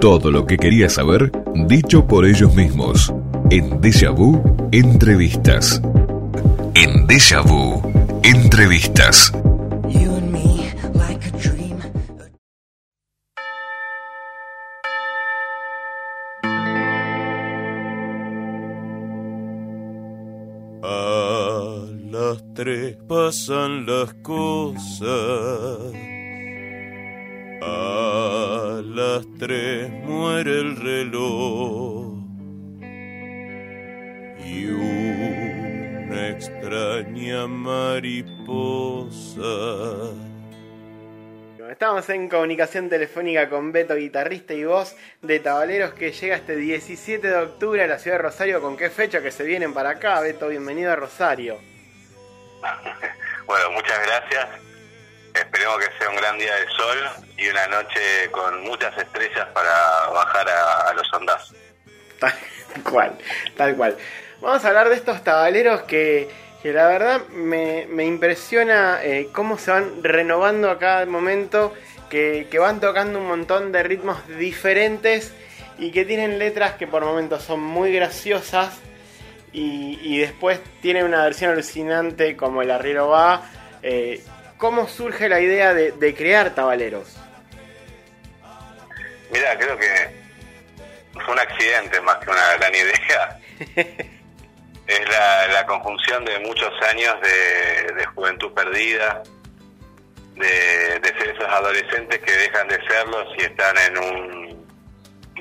Todo lo que querías saber, dicho por ellos mismos. En Deja Vu, entrevistas. En Deja Vu, entrevistas. You and me like a dream. A las tres pasan las cosas. A las tres muere el reloj. Y una extraña mariposa. Estamos en comunicación telefónica con Beto, guitarrista y voz de Tabaleros, que llega este 17 de octubre a la ciudad de Rosario. ¿Con qué fecha que se vienen para acá? Beto, bienvenido a Rosario. Bueno, muchas gracias. Esperemos que sea un gran día de sol y una noche con muchas estrellas para bajar a, los ondazos. Tal cual, tal cual. Vamos a hablar de estos tabaleros que, que la verdad me, me impresiona eh, cómo se van renovando a cada momento, que, que van tocando un montón de ritmos diferentes y que tienen letras que por momentos son muy graciosas y, y después tienen una versión alucinante como El Arriero Va. Eh, ¿Cómo surge la idea de, de crear tabaleros? Mira, creo que fue un accidente más que una gran idea. es la, la conjunción de muchos años de, de juventud perdida, de, de ser esos adolescentes que dejan de serlos y están en un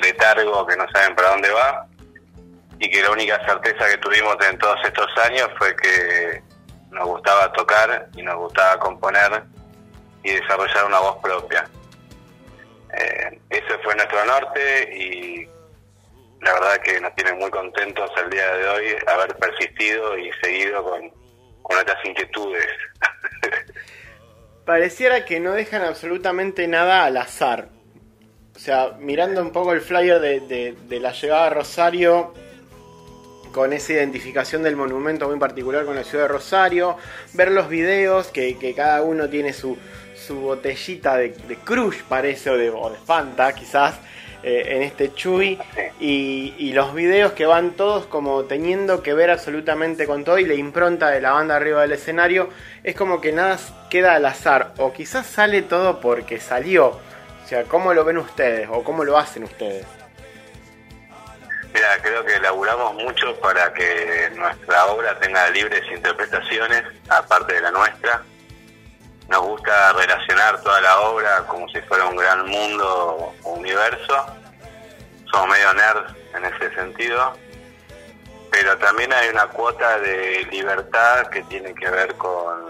letargo que no saben para dónde va y que la única certeza que tuvimos en todos estos años fue que nos gustaba tocar y nos gustaba componer y desarrollar una voz propia. Eh, ese fue nuestro norte y la verdad que nos tiene muy contentos el día de hoy haber persistido y seguido con, con nuestras inquietudes. Pareciera que no dejan absolutamente nada al azar. O sea, mirando un poco el flyer de, de- de la llegada a Rosario, con esa identificación del monumento muy particular con la ciudad de Rosario, ver los videos, que, cada uno tiene su, botellita de, de Crush, parece, o de, o Fanta, quizás, eh, en este Chuy, y, y los videos que van todos como teniendo que ver absolutamente con todo, y la impronta de la banda arriba del escenario, es como que nada queda al azar, o quizás sale todo porque salió. O sea, ¿cómo lo ven ustedes? ¿O cómo lo hacen ustedes? Mira, creo que elaboramos mucho para que nuestra obra tenga libres interpretaciones, aparte de la nuestra. Nos gusta relacionar toda la obra como si fuera un gran mundo o universo. Somos medio nerds en ese sentido. Pero también hay una cuota de libertad que tiene que ver con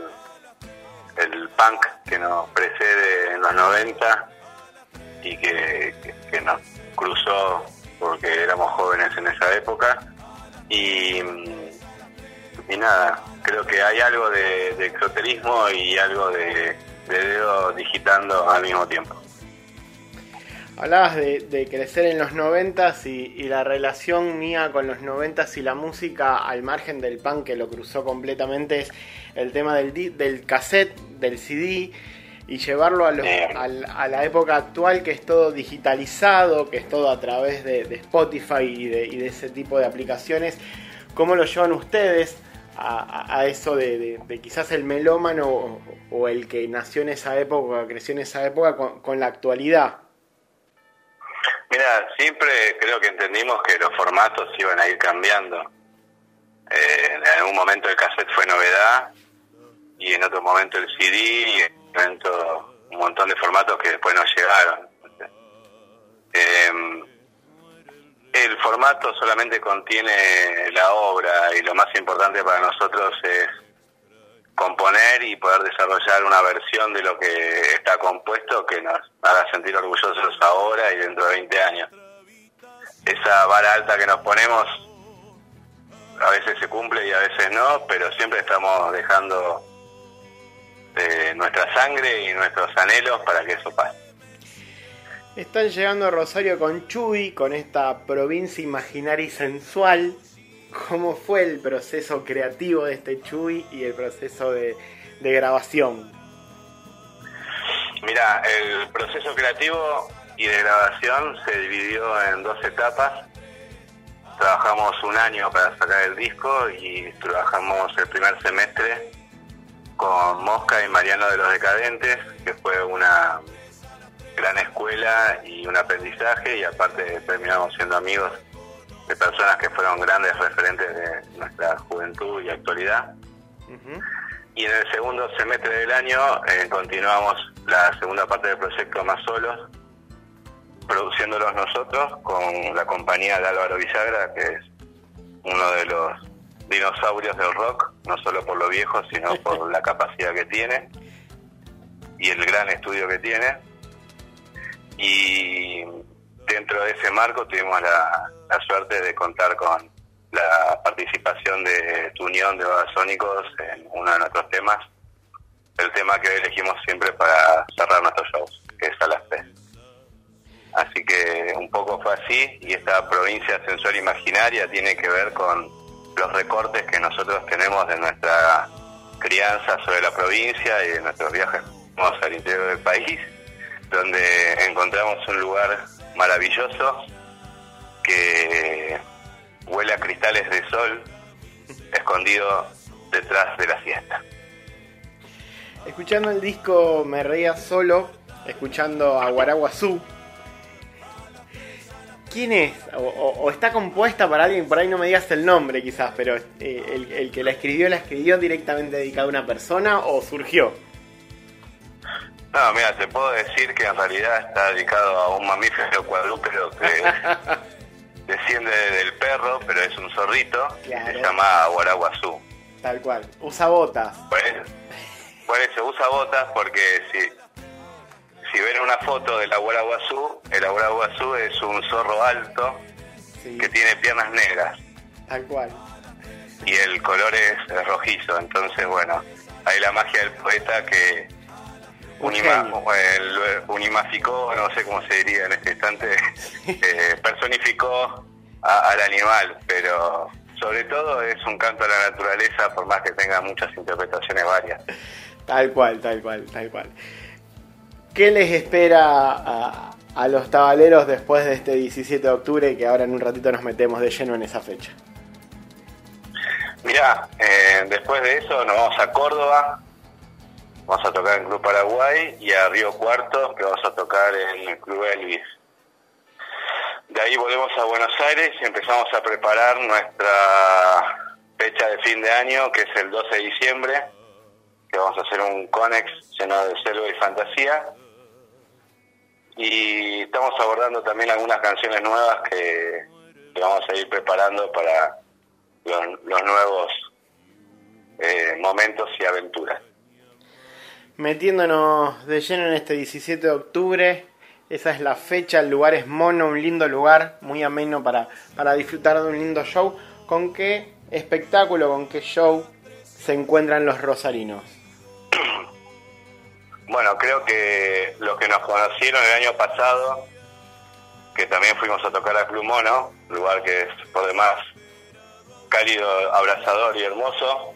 el punk que nos precede en los 90 y que- que nos cruzó porque éramos jóvenes en esa época y, y nada, creo que hay algo de, exoterismo y algo de, de dedo digitando al mismo tiempo. Hablabas de, de crecer en los noventas y, y la relación mía con los noventas y la música al margen del punk que lo cruzó completamente es el tema del, del cassette, del CD y llevarlo a, los- a la época actual que es todo digitalizado, que es todo a través de, de Spotify y de, y de ese tipo de aplicaciones. ¿Cómo lo llevan ustedes a, eso de, de- de quizás el melómano o, o el que nació en esa época, creció en esa época con- con la actualidad? Mira, siempre creo que entendimos que los formatos iban a ir cambiando. Eh, en algún momento el cassette fue novedad y en otro momento el CD y un montón de formatos que después nos llegaron. Eh, el formato solamente contiene la obra y lo más importante para nosotros es componer y poder desarrollar una versión de lo que está compuesto que nos haga sentir orgullosos ahora y dentro de 20 años. Esa vara alta que nos ponemos a veces se cumple y a veces no, pero siempre estamos dejando eh, nuestra sangre y nuestros anhelos para que eso pase. Están llegando a Rosario con Chuy, con esta provincia imaginaria y sensual. ¿Cómo fue el proceso creativo de este Chuy y el proceso de, de grabación? Mira, el proceso creativo y de grabación se dividió en dos etapas. Trabajamos un año para sacar el disco y trabajamos el primer semestre con Mosca y Mariano de los Decadentes, que fue una gran escuela y un aprendizaje y aparte terminamos siendo amigos de personas que fueron grandes referentes de nuestra juventud y actualidad. Y en el segundo semestre del año eh, continuamos la segunda parte del proyecto más solos, produciéndolos nosotros con la compañía de Álvaro Villagra, que es uno de los dinosaurios del rock, no solo por lo viejo, sino por la capacidad que tiene y el gran estudio que tiene. Y dentro de ese marco tuvimos la, la suerte de contar con la participación de tu unión de Babasónicos en uno de nuestros temas, el tema que elegimos siempre para cerrar nuestros shows, que es a las. Así que un poco fue así y esta provincia sensual imaginaria tiene que ver con los recortes que nosotros tenemos de nuestra crianza sobre la provincia y de nuestros viajes al interior del país, donde encontramos un lugar maravilloso que huele a cristales de sol escondido detrás de la siesta. Escuchando el disco Me Reía Solo, escuchando a Guaraguazú. ¿Quién es? O, o- o está compuesta para alguien, por ahí no me digas el nombre quizás, pero eh, el, el que la escribió, la escribió directamente dedicada a una persona o surgió. No, mira, te puedo decir que en realidad está dedicado a un mamífero cuadrúpedo que desciende del perro, pero es un zorrito, y Claro. se llama Guaraguazú. Tal cual. Usa botas. Por eso, por eso usa botas porque si, si ven una foto del Aguaraguazú, el Aguaraguazú es un zorro alto Sí, que tiene piernas negras tal cual. y el color es, es rojizo. Entonces, bueno, hay la magia del poeta que Un unima, lo unimaficó, no sé cómo se diría en este instante, eh, personificó a- al animal, pero sobre todo es un canto a la naturaleza, por más que tenga muchas interpretaciones varias. Tal cual, tal cual, tal cual. ¿Qué les espera a, a los tabaleros después de este 17 de octubre que ahora en un ratito nos metemos de lleno en esa fecha? Mirá, eh, después de eso nos vamos a Córdoba, vamos a tocar en Club Paraguay y a Río Cuarto, que vamos a tocar en el Club Elvis. De ahí volvemos a Buenos Aires y empezamos a preparar nuestra fecha de fin de año, que es el 12 de diciembre, que vamos a hacer un Conex lleno de selva y fantasía. Y estamos abordando también algunas canciones nuevas que, vamos a ir preparando para los, los nuevos eh, momentos y aventuras. Metiéndonos de lleno en este 17 de octubre, esa es la fecha, el lugar es mono, un lindo lugar, muy ameno para, para disfrutar de un lindo show. ¿Con qué espectáculo, con qué show se encuentran los rosarinos? Bueno, creo que los que nos conocieron el año pasado, que también fuimos a tocar a Club Mono, lugar que es por demás cálido, abrazador y hermoso,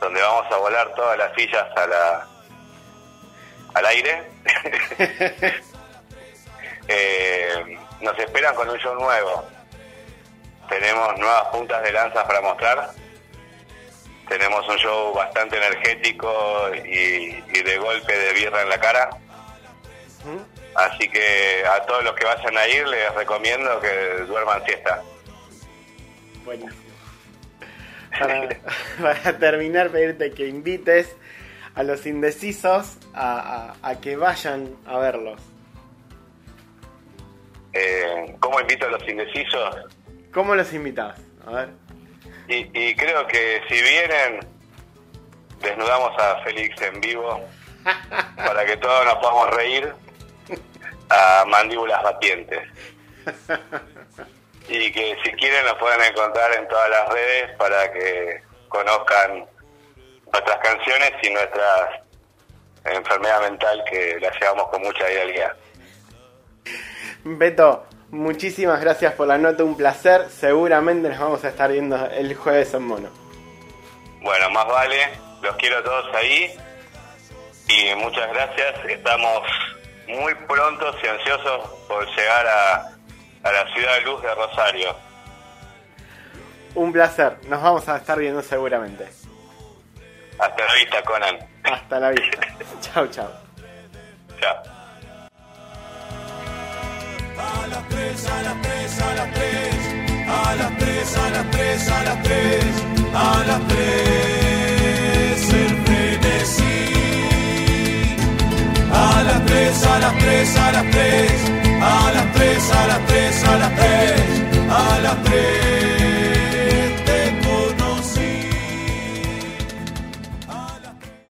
donde vamos a volar todas las sillas a la, al aire. Eh, nos esperan con un show nuevo. Tenemos nuevas puntas de lanzas para mostrar. Tenemos un show bastante energético y, y de golpe de birra en la cara. Así que a todos los que vayan a ir les recomiendo que duerman siesta. Bueno, para, para terminar, pedirte que invites a los indecisos a, a- a que vayan a verlos. Eh, ¿Cómo invito a los indecisos? ¿Cómo los invitas? A ver. Y, y creo que si vienen, desnudamos a Félix en vivo para que todos nos podamos reír a mandíbulas batientes. Y que si quieren nos pueden encontrar en todas las redes para que conozcan nuestras canciones y nuestra enfermedad mental que la llevamos con mucha idealidad. Beto, muchísimas gracias por la nota, un placer. Seguramente nos vamos a estar viendo el jueves en Mono. Bueno, más vale, los quiero a todos ahí y muchas gracias. Estamos muy prontos y ansiosos por llegar a, a la ciudad de luz de Rosario. Un placer, nos vamos a estar viendo seguramente. Hasta la vista, Conan. Hasta la vista. chao, chao. Chao. Las tres, a las tres, a las tres, a las tres, a las tres, a las tres, el frenesí. A las tres, a las tres, a las tres, a las tres, a las tres, a las tres.